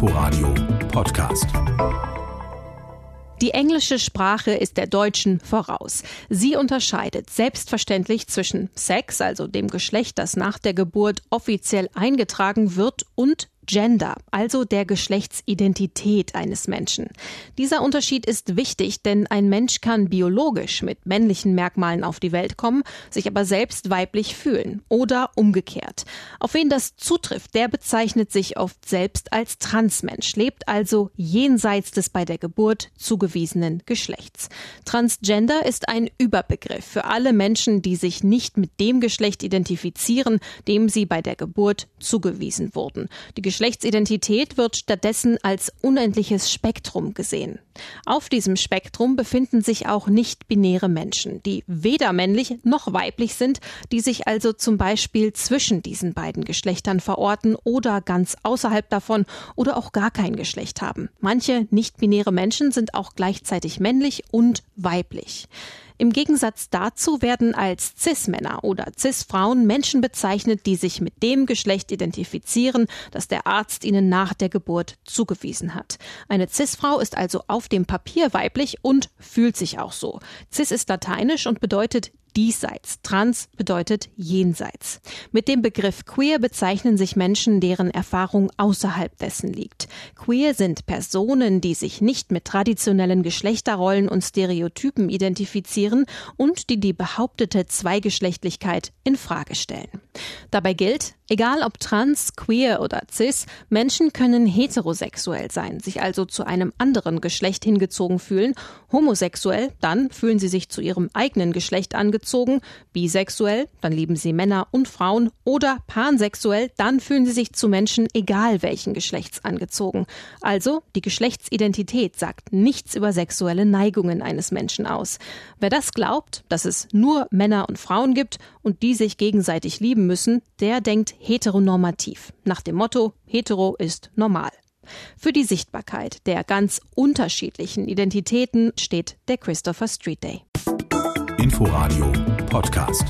Inforadio Podcast. Die englische Sprache ist der deutschen voraus. Sie unterscheidet selbstverständlich zwischen Sex, also dem Geschlecht, das nach der Geburt offiziell eingetragen wird, und Gender, also der Geschlechtsidentität eines Menschen. Dieser Unterschied ist wichtig, denn ein Mensch kann biologisch mit männlichen Merkmalen auf die Welt kommen, sich aber selbst weiblich fühlen oder umgekehrt. Auf wen das zutrifft, der bezeichnet sich oft selbst als Transmensch, lebt also jenseits des bei der Geburt zugewiesenen Geschlechts. Transgender ist ein Überbegriff für alle Menschen, die sich nicht mit dem Geschlecht identifizieren, dem sie bei der Geburt zugewiesen wurden. Die Geschlechtsidentität wird stattdessen als unendliches Spektrum gesehen. Auf diesem Spektrum befinden sich auch nicht-binäre Menschen, die weder männlich noch weiblich sind, die sich also zum Beispiel zwischen diesen beiden Geschlechtern verorten oder ganz außerhalb davon oder auch gar kein Geschlecht haben. Manche nicht-binäre Menschen sind auch gleichzeitig männlich und weiblich. Im Gegensatz dazu werden als Cis-Männer oder Cis-Frauen Menschen bezeichnet, die sich mit dem Geschlecht identifizieren, das der Arzt ihnen nach der Geburt zugewiesen hat. Eine Cis-Frau ist also auf dem Papier weiblich und fühlt sich auch so. Cis ist lateinisch und bedeutet diesseits. Trans bedeutet jenseits. Mit dem Begriff queer bezeichnen sich Menschen, deren Erfahrung außerhalb dessen liegt. Queer sind Personen, die sich nicht mit traditionellen Geschlechterrollen und Stereotypen identifizieren und die die behauptete Zweigeschlechtlichkeit in Frage stellen. Dabei gilt, egal ob trans, queer oder cis, Menschen können heterosexuell sein, sich also zu einem anderen Geschlecht hingezogen fühlen, homosexuell, dann fühlen sie sich zu ihrem eigenen Geschlecht angezogen, bisexuell, dann lieben sie Männer und Frauen oder pansexuell, dann fühlen sie sich zu Menschen egal welchen Geschlechts angezogen. Also die Geschlechtsidentität sagt nichts über sexuelle Neigungen eines Menschen aus. Wer das glaubt, dass es nur Männer und Frauen gibt und die sich gegenseitig lieben müssen, der denkt heteronormativ. Nach dem Motto, hetero ist normal. Für die Sichtbarkeit der ganz unterschiedlichen Identitäten steht der Christopher Street Day. Inforadio Podcast.